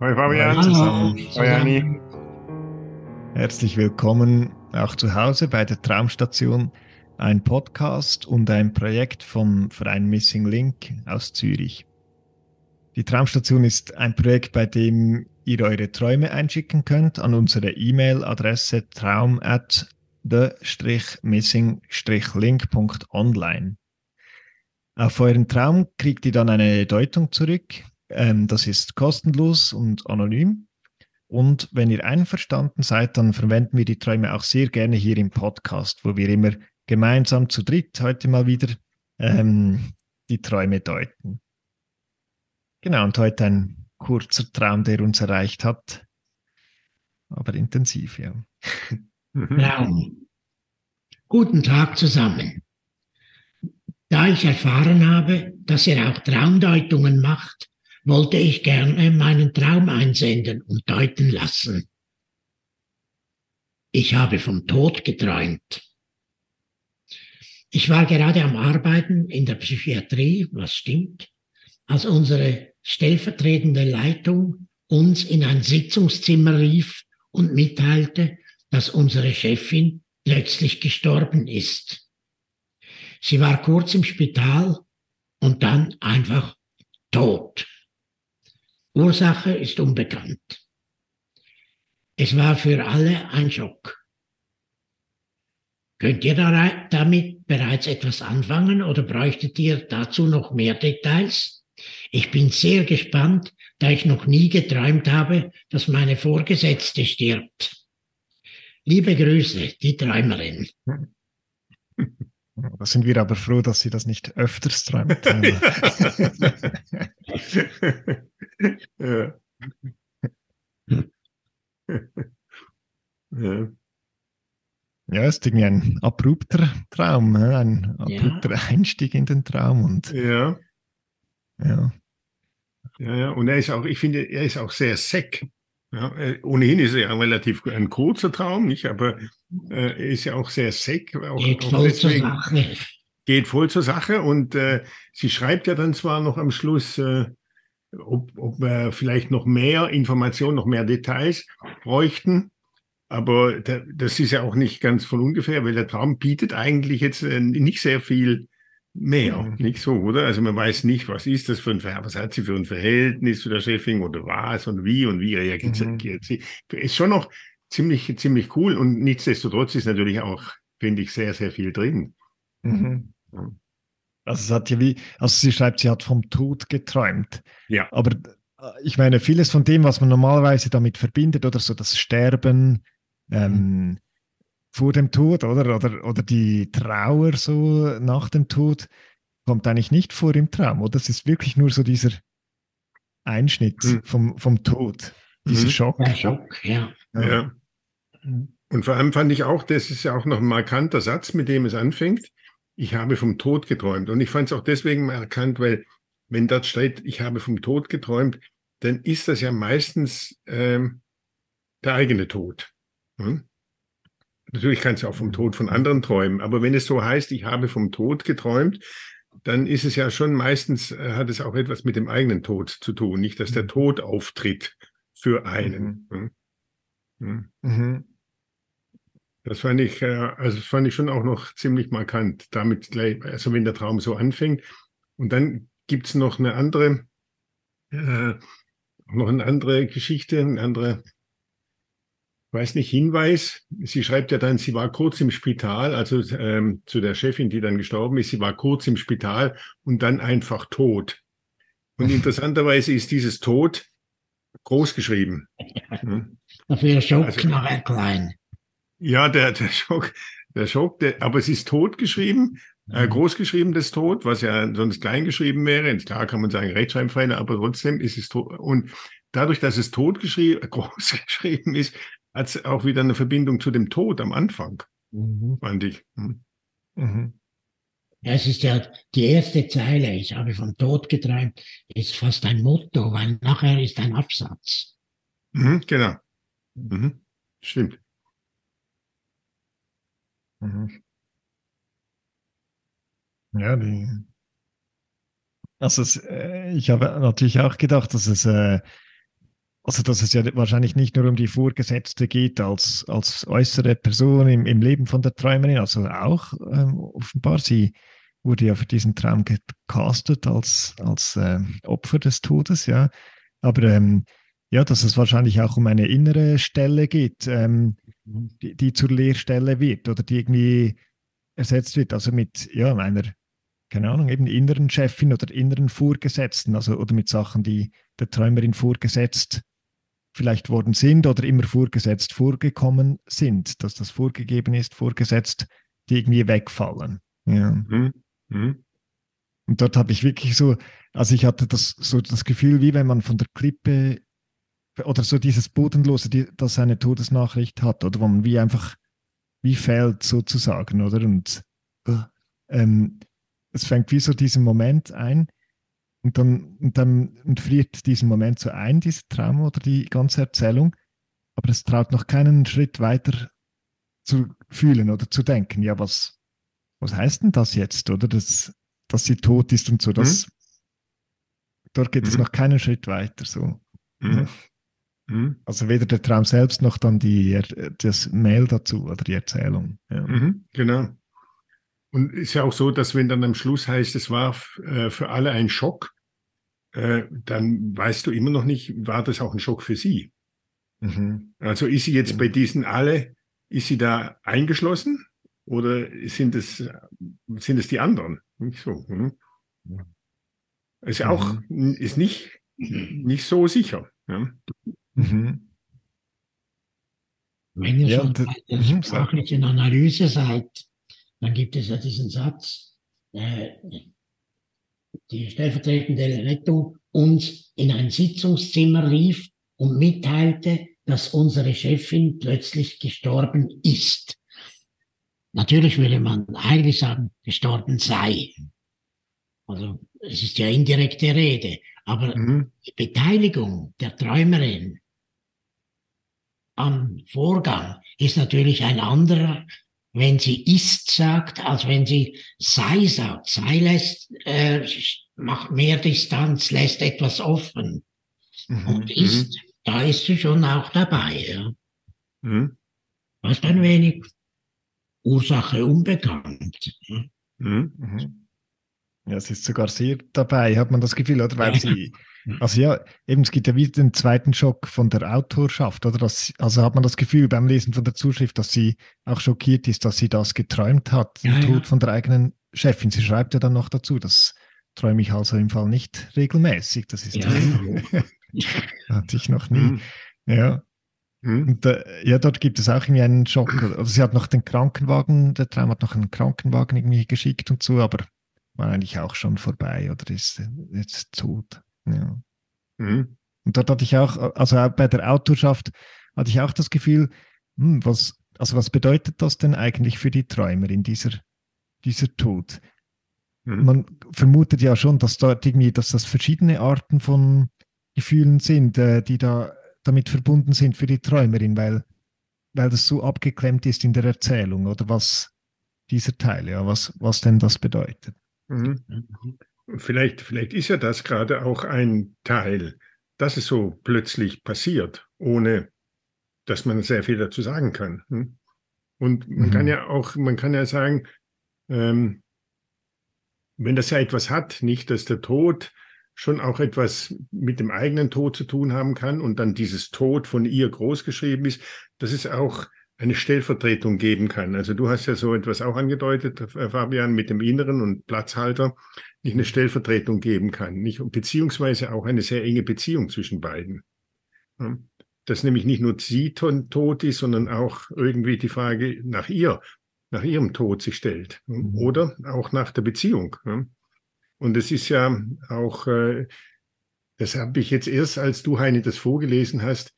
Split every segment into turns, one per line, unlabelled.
Hoi Fabian.
Hallo zusammen.
Anni.
Herzlich willkommen auch zu Hause bei der Traumstation, ein Podcast und ein Projekt vom Verein Missing Link aus Zürich. Die Traumstation ist ein Projekt, bei dem ihr eure Träume einschicken könnt an unsere E-Mail-Adresse traum at the-missing-link.online. Auf euren Traum kriegt ihr dann eine Deutung zurück. Ähm, das ist kostenlos und anonym. Und wenn ihr einverstanden seid, dann verwenden wir die Träume auch sehr gerne hier im Podcast, wo wir immer gemeinsam zu dritt heute mal wieder ähm, die Träume deuten. Genau, und heute ein kurzer Traum, der uns erreicht hat, aber intensiv, ja.
Traum. Guten Tag zusammen. Da ich erfahren habe, dass ihr auch Traumdeutungen macht, wollte ich gerne meinen Traum einsenden und deuten lassen. Ich habe vom Tod geträumt. Ich war gerade am Arbeiten in der Psychiatrie, was stimmt, als unsere stellvertretende Leitung uns in ein Sitzungszimmer rief und mitteilte, dass unsere Chefin plötzlich gestorben ist. Sie war kurz im Spital und dann einfach tot. Ursache ist unbekannt. Es war für alle ein Schock. Könnt ihr damit bereits etwas anfangen oder bräuchtet ihr dazu noch mehr Details? Ich bin sehr gespannt, da ich noch nie geträumt habe, dass meine Vorgesetzte stirbt. Liebe Grüße, die Träumerin.
Da sind wir aber froh, dass sie das nicht öfters träumt.
ja. ja.
Ja, ist irgendwie ein abrupter Traum, ne? ein
Ja.
abrupter Einstieg in den Traum und
ja.
ja.
Ja, ja, und er ist auch, ich finde, er ist auch sehr sec. Ja, äh, ohnehin ist er ja ein relativ ein kurzer Traum, nicht? Aber äh, er ist ja auch sehr sec. Auch,
Geht
auch
voll zur Sache.
geht voll zur Sache. Und äh, sie schreibt ja dann zwar noch am Schluss, äh, ob, ob wir vielleicht noch mehr Informationen, noch mehr Details bräuchten. Aber da, das ist ja auch nicht ganz von ungefähr, weil der Traum bietet eigentlich jetzt äh, nicht sehr viel mehr,
Mhm.
nicht so, oder? Also man weiß nicht, was ist das für ein was hat sie für ein Verhältnis zu der Chefin oder was und wie und wie reagiert
Mhm.
sie. Ist schon noch ziemlich, ziemlich cool und nichtsdestotrotz ist natürlich auch, finde ich, sehr, sehr viel drin.
Mhm.
Ja.
Also es hat ja wie, also sie schreibt, sie hat vom Tod geträumt.
Ja.
Aber äh, ich meine, vieles von dem, was man normalerweise damit verbindet, oder so das Sterben ähm, vor dem Tod, oder? Oder, oder die Trauer so nach dem Tod, kommt eigentlich nicht vor im Traum, oder? Es ist wirklich nur so dieser Einschnitt
Mhm.
vom, vom Tod, dieser
Mhm.
Schock.
Der Schock, ja.
Ja. Und vor allem fand ich auch, das ist ja auch noch ein markanter Satz, mit dem es anfängt. Ich habe vom Tod geträumt. Und ich fand es auch deswegen markant, weil wenn dort steht, ich habe vom Tod geträumt, dann ist das ja meistens ähm, der eigene Tod. Hm? Natürlich kannst du auch vom Tod von anderen träumen, aber wenn es so heißt, ich habe vom Tod geträumt, dann ist es ja schon meistens, äh, hat es auch etwas mit dem eigenen Tod zu tun, nicht dass der Tod auftritt für einen. Hm? Hm?
Mhm.
Das fand ich, äh, also das fand ich schon auch noch ziemlich markant. Damit gleich, also wenn der Traum so anfängt. Und dann gibt's noch eine andere, äh, noch eine andere Geschichte, eine andere, weiß nicht, Hinweis. Sie schreibt ja dann, sie war kurz im Spital, also ähm, zu der Chefin, die dann gestorben ist, sie war kurz im Spital und dann einfach tot. Und interessanterweise ist dieses Tod groß geschrieben. Hm?
Dafür Schock
Also-
nachher klein.
Ja, der, der Schock, der Schock, der, aber es ist tot geschrieben, äh, groß geschrieben, das Tod, was ja sonst klein geschrieben wäre. Klar kann man sagen Rechtschreibfehler, aber trotzdem ist es tot. Und dadurch, dass es tot geschrieben, groß geschrieben ist, hat es auch wieder eine Verbindung zu dem Tod am Anfang,
Mhm.
fand ich. Hm.
Mhm.
Ja, es ist ja die erste Zeile, ich habe vom Tod geträumt, ist fast ein Motto, weil nachher ist ein Absatz.
Mhm, genau. Mhm. Stimmt.
Mhm. Ja, die. Also es, äh, ich habe natürlich auch gedacht, dass es, äh, also dass es ja wahrscheinlich nicht nur um die Vorgesetzte geht als, als äußere Person im, im Leben von der Träumerin, also auch ähm, offenbar, sie wurde ja für diesen Traum gecastet als, als äh, Opfer des Todes, ja. Aber ähm, ja, dass es wahrscheinlich auch um eine innere Stelle geht, ähm, die, die zur Lehrstelle wird oder die irgendwie ersetzt wird, also mit ja, einer, keine Ahnung, eben inneren Chefin oder inneren Vorgesetzten, also oder mit Sachen, die der Träumerin vorgesetzt vielleicht worden sind oder immer vorgesetzt vorgekommen sind, dass das vorgegeben ist, vorgesetzt, die irgendwie wegfallen. Ja.
Mhm. Mhm.
Und dort habe ich wirklich so, also ich hatte das so das Gefühl, wie wenn man von der Klippe oder so dieses Bodenlose, die, das eine Todesnachricht hat, oder wo man wie einfach wie fällt sozusagen, oder? Und ähm, es fängt wie so diesen Moment ein und dann, und dann und friert diesen Moment so ein, dieser Traum oder die ganze Erzählung, aber es traut noch keinen Schritt weiter zu fühlen oder zu denken, ja, was, was heißt denn das jetzt, oder? Das, dass sie tot ist und so, das, dort geht es
Mhm.
noch keinen Schritt weiter, so.
Mhm. Mhm.
Also weder der Traum selbst noch dann die, das Mail dazu oder die Erzählung. Ja.
Mhm. Genau. Und ist ja auch so, dass wenn dann am Schluss heißt, es war äh, für alle ein Schock, äh, dann weißt du immer noch nicht, war das auch ein Schock für sie?
Mhm.
Also ist sie jetzt bei diesen alle, ist sie da eingeschlossen oder sind es, sind es die anderen? Nicht so. Hm?
Ja.
Ist ja auch, ist nicht, nicht so sicher. Ja?
Mhm.
Wenn ihr
Ja,
schon bei der
mhm,
sprachlichen Analyse seid, dann gibt es ja diesen Satz, äh, die stellvertretende Rettung uns in ein Sitzungszimmer rief und mitteilte, dass unsere Chefin plötzlich gestorben ist. Natürlich würde man eigentlich sagen, gestorben sei. Also es ist ja indirekte Rede, aber
Mhm.
die Beteiligung der Träumerin am Vorgang ist natürlich ein anderer, wenn sie ist sagt, als wenn sie sei sagt. Sei lässt, äh, macht mehr Distanz, lässt etwas offen.
Mhm.
Und ist, da ist sie schon auch dabei. Ja.
Mhm.
Fast ein wenig Ursache unbekannt.
Mhm.
Ja, es ist sogar sehr dabei, hat man das Gefühl, oder? Weil
Ja.
sie, also ja, eben, es gibt ja wieder den zweiten Schock von der Autorschaft, oder? Das, also hat man das Gefühl beim Lesen von der Zuschrift, dass sie auch schockiert ist, dass sie das geträumt hat, den
Ja, ja.
Tod von der eigenen Chefin. Sie schreibt ja dann noch dazu, das träume ich also im Fall nicht regelmäßig. Das ist
Ja,
hatte ich noch nie.
Mhm.
Ja.
Mhm.
Und äh, ja, dort gibt es auch irgendwie einen Schock. Also sie hat noch den Krankenwagen, der Traum hat noch einen Krankenwagen irgendwie geschickt und so, aber war eigentlich auch schon vorbei oder ist jetzt tot. Ja.
Mhm.
Und dort hatte ich auch, also auch bei der Autorschaft hatte ich auch das Gefühl, hm, was, also was bedeutet das denn eigentlich für die Träumerin, dieser, dieser Tod?
Mhm.
Man vermutet ja schon, dass dort irgendwie, dass das verschiedene Arten von Gefühlen sind, äh, die da damit verbunden sind für die Träumerin, weil, weil das so abgeklemmt ist in der Erzählung oder was dieser Teil, ja, was, was denn das bedeutet.
Mhm. Vielleicht, vielleicht ist ja das gerade auch ein Teil, dass es so plötzlich passiert, ohne dass man sehr viel dazu sagen kann. hm? Und man
Mhm.
kann ja auch, man kann ja sagen, ähm, wenn das ja etwas hat, nicht, dass der Tod schon auch etwas mit dem eigenen Tod zu tun haben kann und dann dieses Tod von ihr großgeschrieben ist, dass es auch eine Stellvertretung geben kann. Also du hast ja so etwas auch angedeutet, äh, Fabian, mit dem Inneren und Platzhalter, nicht eine Stellvertretung geben kann, nicht, beziehungsweise auch eine sehr enge Beziehung zwischen beiden. Dass nämlich nicht nur sie tot ist, sondern auch irgendwie die Frage nach ihr, nach ihrem Tod sich stellt.
Mhm.
Oder auch nach der Beziehung. Und es ist ja auch, äh, das habe ich jetzt erst, als du, Heini, das vorgelesen hast,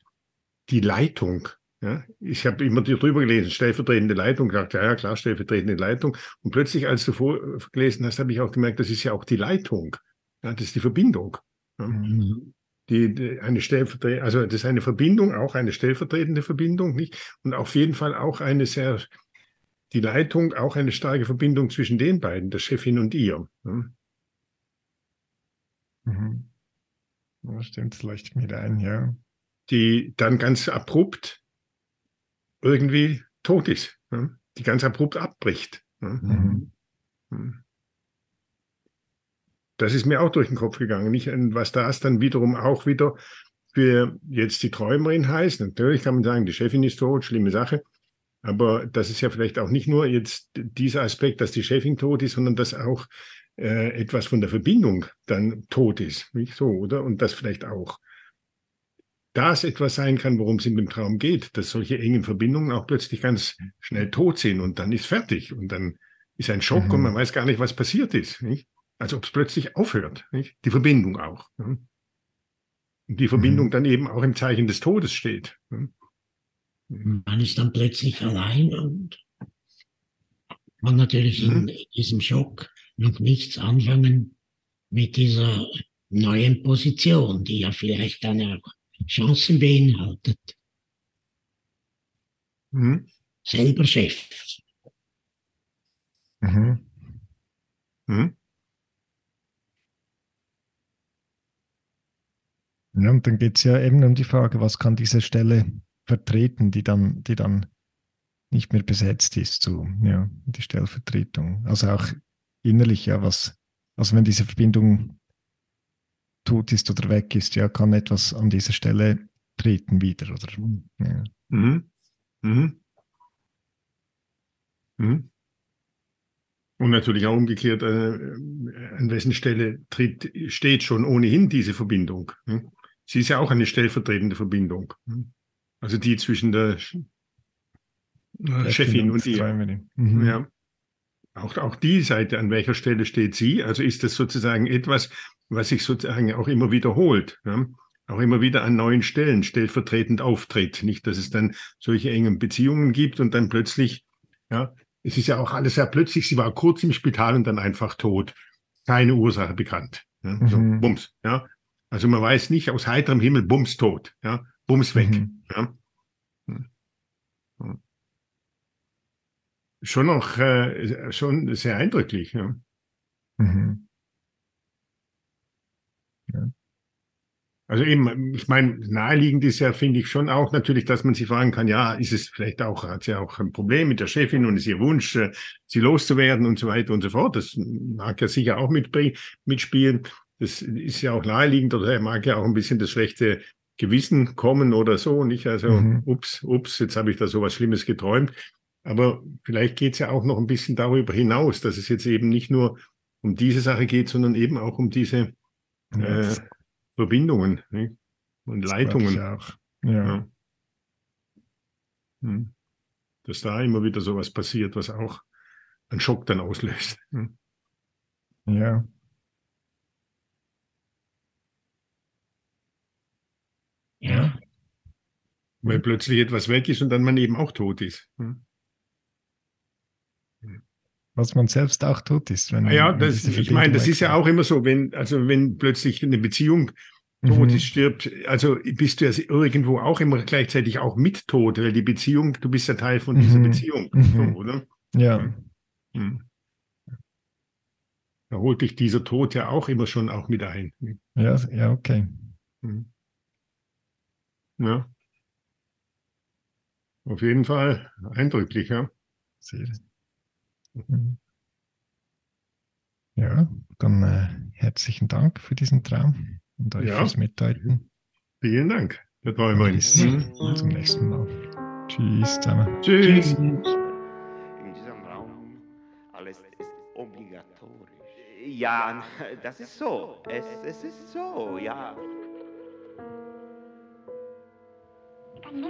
die Leitung. Ja, ich habe immer drüber gelesen, stellvertretende Leitung, gedacht, ja, ja, klar, stellvertretende Leitung. Und plötzlich, als du vorgelesen hast, habe ich auch gemerkt, das ist ja auch die Leitung. Ja, das ist die Verbindung. Ja. Mhm. Die, die, eine stellvertretende, also das ist eine Verbindung, auch eine stellvertretende Verbindung, nicht? Und auf jeden Fall auch eine sehr, die Leitung, auch eine starke Verbindung zwischen den beiden, der Chefin und ihr. Ja.
Mhm. Ja, stimmt, leuchtet mir ein, ja.
Die dann ganz abrupt irgendwie tot ist, ja? die ganz abrupt abbricht. Ja? Mhm. mhm. Das ist mir auch durch den Kopf gegangen. Nicht, was das dann wiederum auch wieder für jetzt die Träumerin heißt. Natürlich kann man sagen, die Chefin ist tot, schlimme Sache. Aber das ist ja vielleicht auch nicht nur jetzt dieser Aspekt, dass die Chefin tot ist, sondern dass auch äh, etwas von der Verbindung dann tot ist, nicht so, oder? Und das vielleicht auch das etwas sein kann, worum es in dem Traum geht, dass solche engen Verbindungen auch plötzlich ganz schnell tot sind und dann ist fertig und dann ist ein Schock mhm. und man weiß gar nicht, was passiert ist. Nicht? Als ob es plötzlich aufhört. Nicht? Die Verbindung auch. Ja? Und die Verbindung mhm. dann eben auch im Zeichen des Todes steht. Ja?
Man ist dann plötzlich allein und kann natürlich mhm. in diesem Schock noch nichts anfangen mit dieser neuen Position, die ja vielleicht dann auch Chancen beinhaltet. Mhm. Selber Chef. Mhm.
Mhm. Ja, und dann geht es ja eben um die Frage, was kann diese Stelle vertreten, die dann, die dann nicht mehr besetzt ist, so, ja, die Stellvertretung. Also auch innerlich, ja, was, also wenn diese Verbindung tot ist oder weg ist, ja, kann etwas an dieser Stelle treten wieder, oder? Ja. Mhm. Mhm.
Mhm. Und natürlich auch umgekehrt, äh, an wessen Stelle tritt, steht schon ohnehin diese Verbindung. Hm? Sie ist ja auch eine stellvertretende Verbindung. Hm? Also die zwischen der Chefin und ihr. Mhm. Ja. Auch, auch die Seite, an welcher Stelle steht sie? Also ist das sozusagen etwas, was sich sozusagen auch immer wiederholt, ja? auch immer wieder an neuen Stellen stellvertretend auftritt. Nicht, dass es dann solche engen Beziehungen gibt und dann plötzlich, ja, es ist ja auch alles sehr plötzlich, sie war kurz im Spital und dann einfach tot. Keine Ursache bekannt. Ja? Mhm. So, bums, ja. Also man weiß nicht aus heiterem Himmel, bums tot, ja, bums weg. Mhm. Ja? Schon noch, äh, schon sehr eindrücklich, ja. Mhm. Also eben, ich meine, naheliegend ist ja, finde ich schon auch natürlich, dass man sich fragen kann, ja, ist es vielleicht auch, hat sie auch ein Problem mit der Chefin und ist ihr Wunsch, äh, sie loszuwerden und so weiter und so fort. Das mag ja sicher auch mit, mitspielen. Das ist ja auch naheliegend oder er mag ja auch ein bisschen das schlechte Gewissen kommen oder so, nicht? Also, mhm. ups, ups, jetzt habe ich da so was Schlimmes geträumt. Aber vielleicht geht es ja auch noch ein bisschen darüber hinaus, dass es jetzt eben nicht nur um diese Sache geht, sondern eben auch um diese äh, Verbindungen nicht? und das Leitungen.
auch. Ja. ja.
Hm. Dass da immer wieder sowas passiert, was auch einen Schock dann auslöst. Hm.
Ja.
Ja. Weil plötzlich etwas weg ist und dann man eben auch tot ist. Hm
was man selbst auch tut ist.
Wenn, ja, das, ich meine, das ist ja auch immer so, wenn, also wenn plötzlich eine Beziehung tot mhm. ist, stirbt, also bist du ja irgendwo auch immer gleichzeitig auch mit tot, weil die Beziehung, du bist ja Teil von dieser mhm. Beziehung, mhm. so, oder?
Ja. Mhm.
Da holt dich dieser Tod ja auch immer schon auch mit ein.
Ja, ja, okay. Mhm.
Ja. Auf jeden Fall eindrücklich, ja. Sehr.
Mhm. Ja, dann äh, herzlichen Dank für diesen Traum und euch ja. fürs Mitteilen.
Vielen Dank. Das war immer
Bis mhm. zum nächsten Mal. Tschüss zusammen.
Tschüss.
In diesem Raum alles ist obligatorisch. Ja, das ist so. Es, es ist so, ja. Ich kann